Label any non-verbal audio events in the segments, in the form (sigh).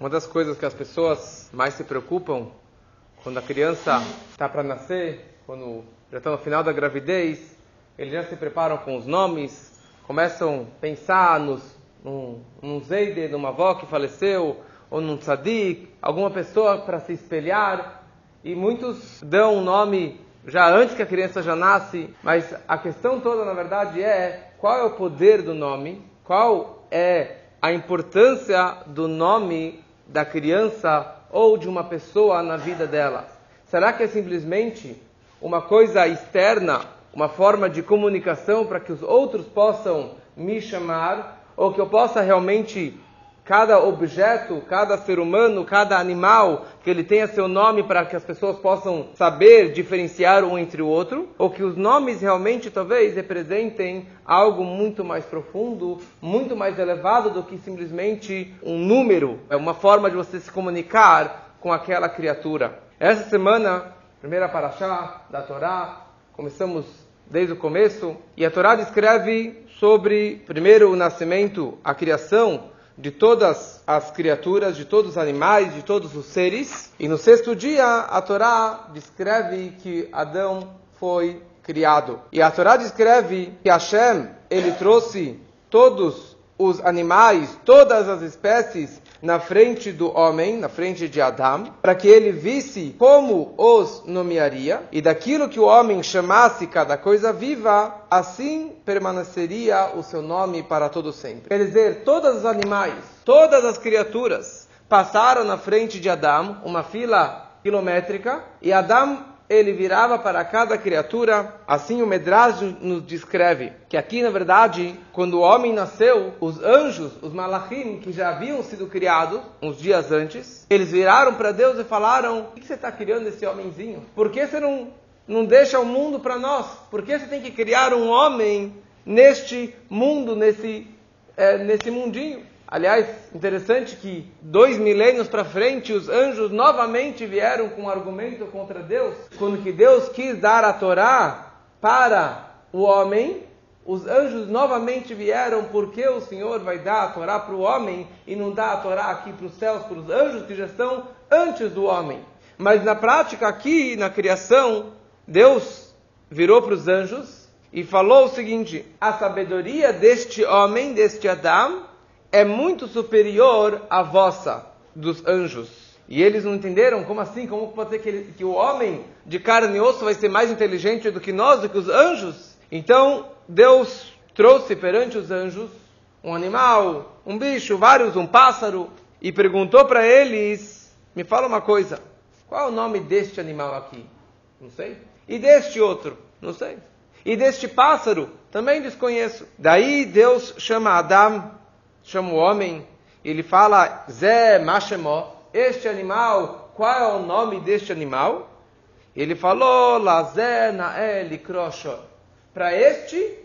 Uma das coisas que as pessoas mais se preocupam quando a criança está para nascer, quando já está no final da gravidez, eles já se preparam com os nomes, começam a pensar nos, num, num Zeide, numa avó que faleceu, ou num tzadik, alguma pessoa para se espelhar, e muitos dão um nome já antes que a criança já nasce, mas a questão toda, na verdade, é qual é o poder do nome, qual é a importância do nome da criança ou de uma pessoa na vida dela? Será que é simplesmente uma coisa externa, uma forma de comunicação para que os outros possam me chamar, ou que eu possa realmente cada objeto, cada ser humano, cada animal, que ele tenha seu nome para que as pessoas possam saber diferenciar um entre o outro, ou que os nomes realmente talvez representem algo muito mais profundo, muito mais elevado do que simplesmente um número, é uma forma de você se comunicar com aquela criatura. Essa semana, primeira paraxá da Torá, começamos desde o começo, e a Torá descreve sobre primeiro o nascimento, a criação de todas as criaturas, de todos os animais, de todos os seres. E no sexto dia, a Torá descreve que Adão foi criado. E a Torá descreve que Hashem, ele trouxe todos os animais, todas as espécies na frente do homem, na frente de Adão, para que ele visse como os nomearia, e daquilo que o homem chamasse cada coisa viva, assim permaneceria o seu nome para todo sempre. Quer dizer, todos os animais, todas as criaturas passaram na frente de Adão, uma fila quilométrica, e Adão ele virava para cada criatura, assim o Medrash nos descreve, que aqui na verdade, quando o homem nasceu, os anjos, os malachim, que já haviam sido criados uns dias antes, eles viraram para Deus e falaram, por que você está criando esse homenzinho? Por que você não, não deixa o mundo para nós? Por que você tem que criar um homem neste mundo, nesse, é, nesse mundinho? Aliás, interessante que dois milênios para frente, os anjos novamente vieram com um argumento contra Deus. Quando que Deus quis dar a Torá para o homem, os anjos novamente vieram porque o Senhor vai dar a Torá para o homem e não dá a Torá aqui para os céus, para os anjos que já estão antes do homem. Mas na prática aqui, na criação, Deus virou para os anjos e falou o seguinte: a sabedoria deste homem, deste Adão, é muito superior à vossa, dos anjos. E eles não entenderam como assim? Como pode ser que, ele, que o homem de carne e osso vai ser mais inteligente do que nós, do que os anjos? Então, Deus trouxe perante os anjos um animal, um bicho, vários, um pássaro, e perguntou para eles: Me fala uma coisa, qual é o nome deste animal aqui? Não sei. E deste outro? Não sei. E deste pássaro? Também desconheço. Daí Deus chama Adão chama o homem, ele fala, Zé este animal, qual é o nome deste animal? Ele falou, Lazé Nael Krosho. Para este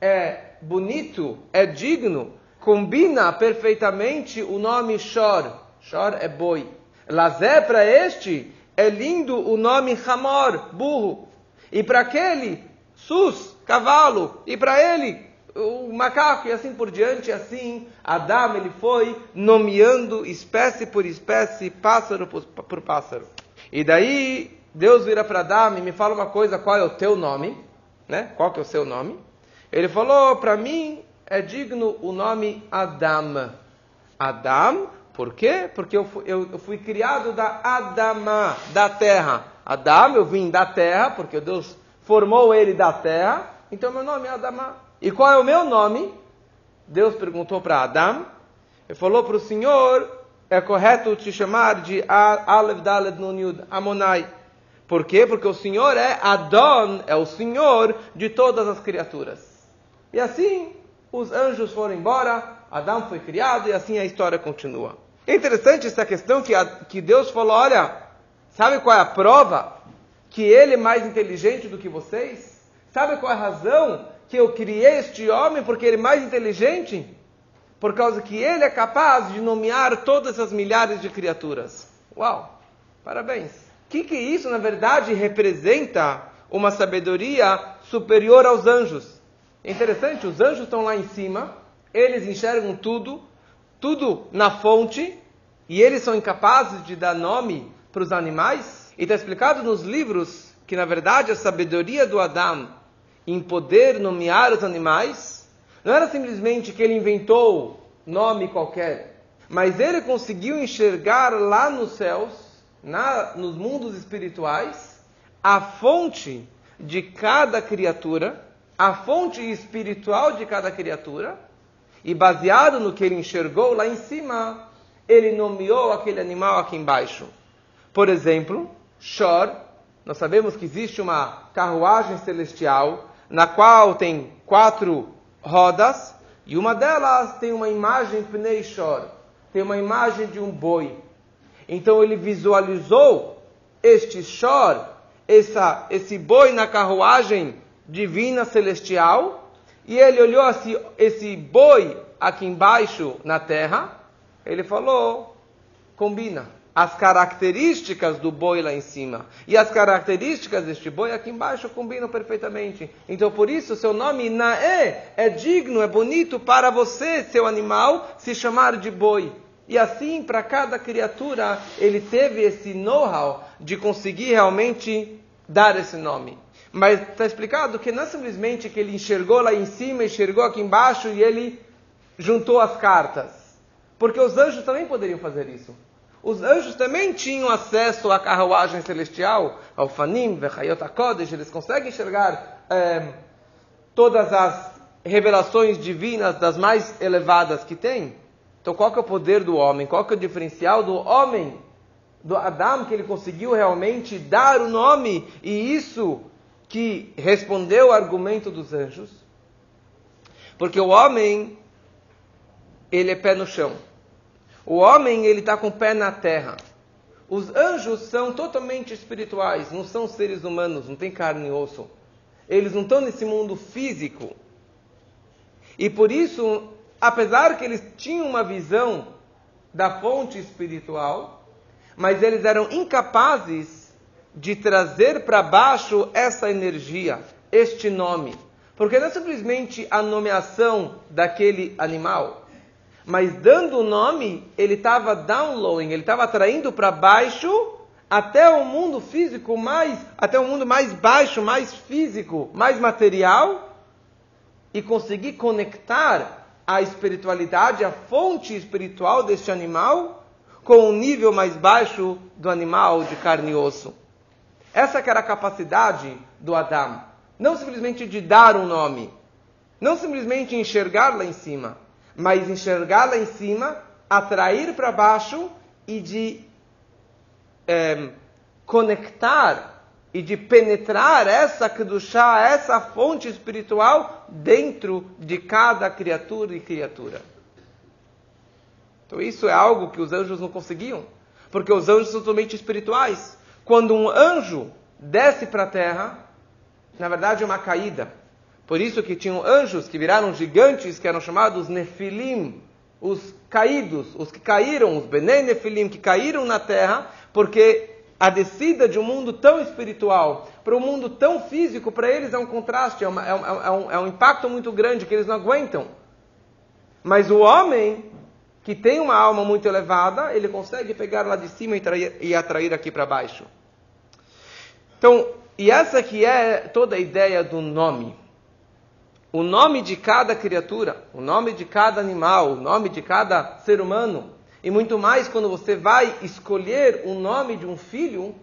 é bonito, é digno, combina perfeitamente o nome Shor. Shor é boi. Lazé para este é lindo o nome Hamor, burro. E para aquele, Sus, cavalo. E para ele, o macaco e assim por diante, assim Adão ele foi nomeando espécie por espécie, pássaro por, por pássaro. E daí Deus vira para Adão e me fala uma coisa, qual é o teu nome? Né? Qual que é o seu nome? Ele falou, para mim é digno o nome Adão. Adão, por quê? Porque eu fui, eu, eu fui criado da Adama, da terra. Adão, eu vim da terra, porque Deus formou ele da terra, então meu nome é Adama. E qual é o meu nome? Deus perguntou para Adão. Ele falou para o Senhor: é correto te chamar de Aleph Daled Nun Yud Amonai. Por quê? Porque o Senhor é Adon, é o Senhor de todas as criaturas. E assim os anjos foram embora, Adão foi criado e assim a história continua. É interessante essa questão que, a, que Deus falou: olha, sabe qual é a prova que ele é mais inteligente do que vocês? Sabe qual é a razão que eu criei este homem porque ele é mais inteligente? Por causa que ele é capaz de nomear todas as milhares de criaturas. Uau! Parabéns! O que, que isso, na verdade, representa uma sabedoria superior aos anjos? Interessante, os anjos estão lá em cima, eles enxergam tudo, tudo na fonte, e eles são incapazes de dar nome para os animais? E está explicado nos livros que, na verdade, a sabedoria do Adão em poder nomear os animais não era simplesmente que ele inventou nome qualquer, mas ele conseguiu enxergar lá nos céus, na, nos mundos espirituais, a fonte de cada criatura, a fonte espiritual de cada criatura, e baseado no que ele enxergou lá em cima, ele nomeou aquele animal aqui embaixo. Por exemplo, Shor, nós sabemos que existe uma carruagem celestial na qual tem quatro rodas e uma delas tem uma imagem Pnei Shor, tem uma imagem de um boi. Então ele visualizou este Shor, essa, esse boi na carruagem divina celestial, e ele olhou assim, esse boi aqui embaixo na terra, ele falou, combina as características do boi lá em cima e as características deste boi aqui embaixo combinam perfeitamente. Então, por isso, seu nome Naé é digno, é bonito para você, seu animal, se chamar de boi. E assim, para cada criatura, ele teve esse know-how de conseguir realmente dar esse nome. Mas está explicado que não é simplesmente que ele enxergou lá em cima, enxergou aqui embaixo e ele juntou as cartas. Porque os anjos também poderiam fazer isso. Os anjos também tinham acesso à carruagem celestial, ao Fanim, Vechayot HaKodesh, eles conseguem enxergar é, todas as revelações divinas das mais elevadas que tem. Então, qual que é o poder do homem? Qual que é o diferencial do homem, do Adão, que ele conseguiu realmente dar o nome e isso que respondeu o argumento dos anjos? Porque o homem, ele é pé no chão. O homem, ele está com o pé na terra. Os anjos são totalmente espirituais, não são seres humanos, não tem carne e osso. Eles não estão nesse mundo físico. E por isso, apesar que eles tinham uma visão da fonte espiritual, mas eles eram incapazes de trazer para baixo essa energia, este nome. Porque não é simplesmente a nomeação daquele animal mas dando o nome, ele estava downloading, ele estava atraindo para baixo até o mundo físico mais, até o mundo mais baixo, mais físico, mais material, e conseguir conectar a espiritualidade, a fonte espiritual deste animal, com o nível mais baixo do animal de carne e osso. Essa que era a capacidade do Adão. Não simplesmente de dar um nome, não simplesmente enxergar lá em cima, mas enxergar lá em cima, atrair para baixo e de é, conectar e de penetrar essa Kedushá, essa fonte espiritual dentro de cada criatura e criatura. Então isso é algo que os anjos não conseguiam, porque os anjos são totalmente espirituais. Quando um anjo desce para a terra, na verdade é uma caída. Por isso que tinham anjos que viraram gigantes, que eram chamados Nefilim, os caídos, os que caíram, os Benei Nefilim, que caíram na terra, porque a descida de um mundo tão espiritual para um mundo tão físico, para eles é um contraste, é, uma, é, um, é, um, é um impacto muito grande que eles não aguentam. Mas o homem que tem uma alma muito elevada, ele consegue pegar lá de cima e, trair, e atrair aqui para baixo. Então, e essa que é toda a ideia do nome o nome de cada criatura, o nome de cada animal, o nome de cada ser humano, e muito mais quando você vai escolher o nome de um filho,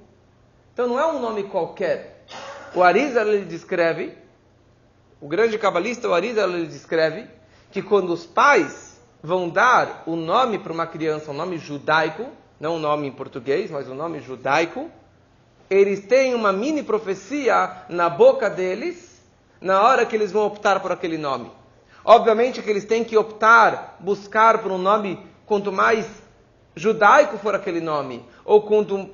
então não é um nome qualquer. O Arizal ele descreve, o grande cabalista, o Arizal ele descreve, que quando os pais vão dar o nome para uma criança, um nome judaico, não um nome em português, mas um nome judaico, eles têm uma mini profecia na boca deles, na hora que eles vão optar por aquele nome. Obviamente que eles têm que optar, buscar por um nome, quanto mais judaico for aquele nome, ou quanto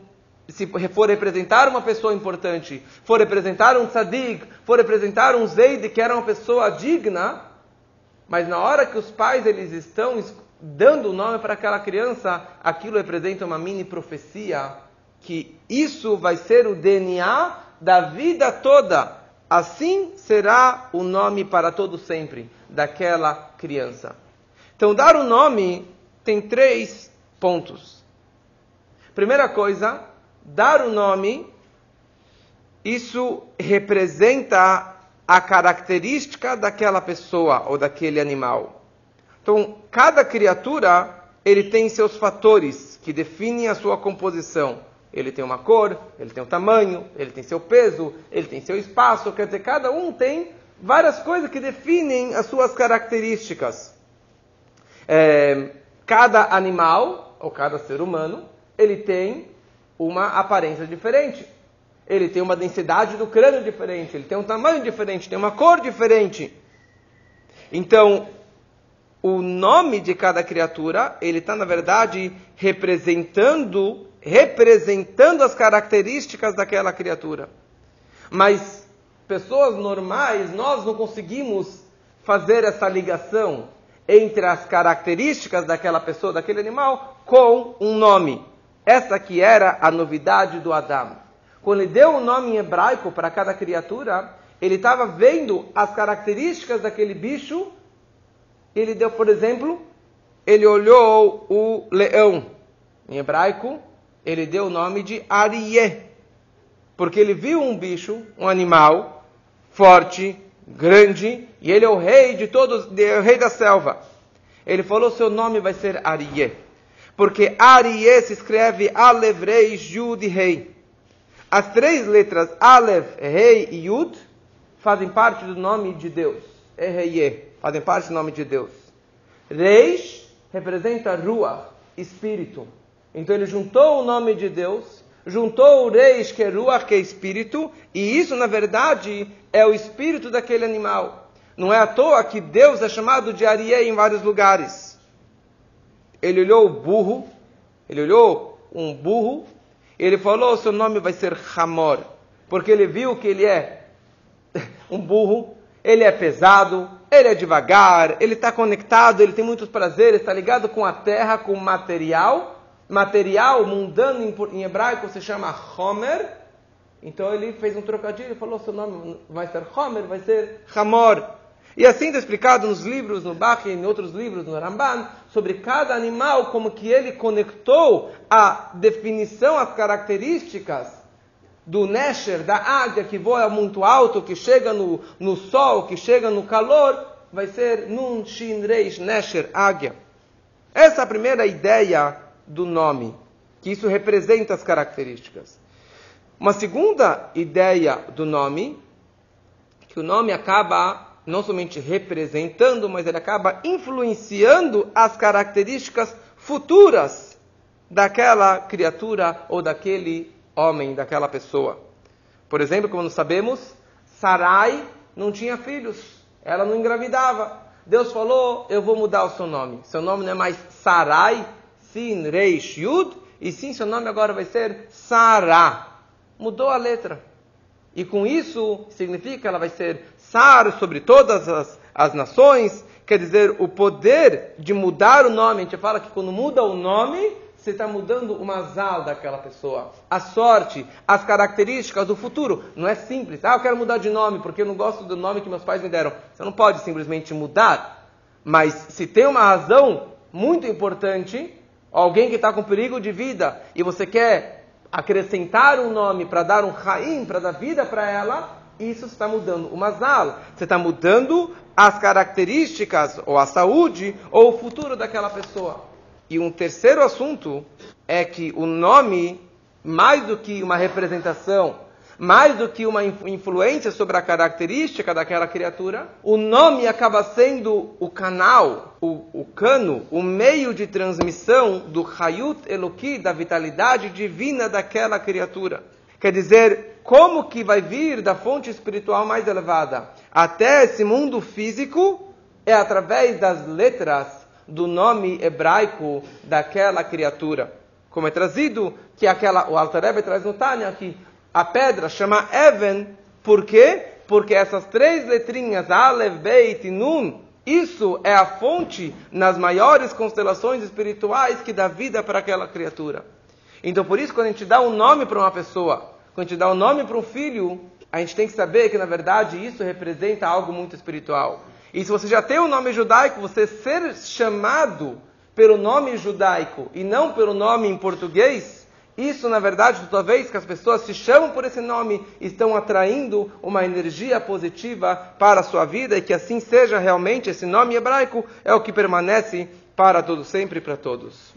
se for representar uma pessoa importante, for representar um tzadik, for representar um zeid que era uma pessoa digna, mas na hora que os pais eles estão dando o nome para aquela criança, aquilo representa uma mini profecia que isso vai ser o DNA da vida toda Assim será o nome para todo sempre daquela criança. Então, dar o nome tem três pontos. Primeira coisa, dar o nome, isso representa a característica daquela pessoa ou daquele animal. Então, cada criatura, ele tem seus fatores que definem a sua composição. Ele tem uma cor, ele tem um tamanho, ele tem seu peso, ele tem seu espaço, quer dizer, cada um tem várias coisas que definem as suas características. É, cada animal, ou cada ser humano, ele tem uma aparência diferente. Ele tem uma densidade do crânio diferente, ele tem um tamanho diferente, tem uma cor diferente. Então, o nome de cada criatura, ele está, na verdade, representando, representando as características daquela criatura. Mas pessoas normais, nós não conseguimos fazer essa ligação entre as características daquela pessoa, daquele animal, com um nome. Essa que era a novidade do Adão. Quando ele deu um nome em hebraico para cada criatura, ele estava vendo as características daquele bicho. Ele deu, por exemplo, ele olhou o leão. Em hebraico, ele deu o nome de Arié. Porque ele viu um bicho, um animal, forte, grande, e ele é o rei de todos, é o rei da selva. Ele falou: seu nome vai ser Arié. Porque Arié se escreve Alev, Rei, Jud e Rei. As três letras Alev, Rei e Yud fazem parte do nome de Deus. Erreiê, fazem parte do nome de Deus. Reis representa Ruach, espírito. Então ele juntou o nome de Deus, juntou o Reis, que é que é espírito, e isso, na verdade, é o espírito daquele animal. Não é à toa que Deus é chamado de Arié em vários lugares. Ele olhou o burro, ele olhou um burro, ele falou: seu nome vai ser Hamor, porque ele viu que ele é (laughs) um burro, ele é pesado, ele é devagar, ele está conectado, ele tem muitos prazeres, está ligado com a terra, com o material. Material mundano em hebraico se chama Homer. Então ele fez um trocadilho e falou: seu nome vai ser Homer, vai ser Hamor. E assim está explicado nos livros, no Bach e em outros livros, no Ramban, sobre cada animal, como que ele conectou a definição, as características do Nesher, da águia que voa muito alto, que chega no, no sol, que chega no calor, vai ser Nun Shin Reish Nesher, águia. Essa é a primeira ideia do nome, que isso representa as características. Uma segunda ideia do nome, que o nome acaba não somente representando, mas ele acaba influenciando as características futuras daquela criatura ou daquele homem, daquela pessoa. Por exemplo, como nós sabemos, Sarai não tinha filhos, ela não engravidava. Deus falou: Eu vou mudar o seu nome. Seu nome não é mais Sarai, Sin, Reish, Yud, e sim, seu nome agora vai ser Sará. Mudou a letra. E com isso, significa ela vai ser Sar sobre todas as, as nações. Quer dizer, o poder de mudar o nome. A gente fala que quando muda o nome, você está mudando o mazal daquela pessoa. A sorte, as características do futuro. Não é simples. Ah, eu quero mudar de nome porque eu não gosto do nome que meus pais me deram. Você não pode simplesmente mudar. Mas se tem uma razão muito importante, alguém que está com perigo de vida e você quer acrescentar um nome para dar um raim, para dar vida para ela, isso está mudando o mazal. Você está mudando as características, ou a saúde, ou o futuro daquela pessoa. E um terceiro assunto é que o nome, mais do que uma representação mais do que uma influência sobre a característica daquela criatura, o nome acaba sendo o canal, o, o cano, o meio de transmissão do Hayut Eloki, da vitalidade divina daquela criatura. Quer dizer, como que vai vir da fonte espiritual mais elevada até esse mundo físico é através das letras do nome hebraico daquela criatura. Como é trazido que aquela o Alter Rebbe traz no Tânia que a pedra chama Even, por quê? Porque essas três letrinhas, Aleph, Beit e Nun, isso é a fonte nas maiores constelações espirituais que dá vida para aquela criatura. Então, por isso, quando a gente dá um nome para uma pessoa, quando a gente dá um nome para um filho, a gente tem que saber que, na verdade, isso representa algo muito espiritual. E se você já tem um nome judaico, você ser chamado pelo nome judaico e não pelo nome em português, Isso, na verdade, toda vez que as pessoas se chamam por esse nome, estão atraindo uma energia positiva para a sua vida e que assim seja realmente. Esse nome hebraico é o que permanece para todo sempre e para todos.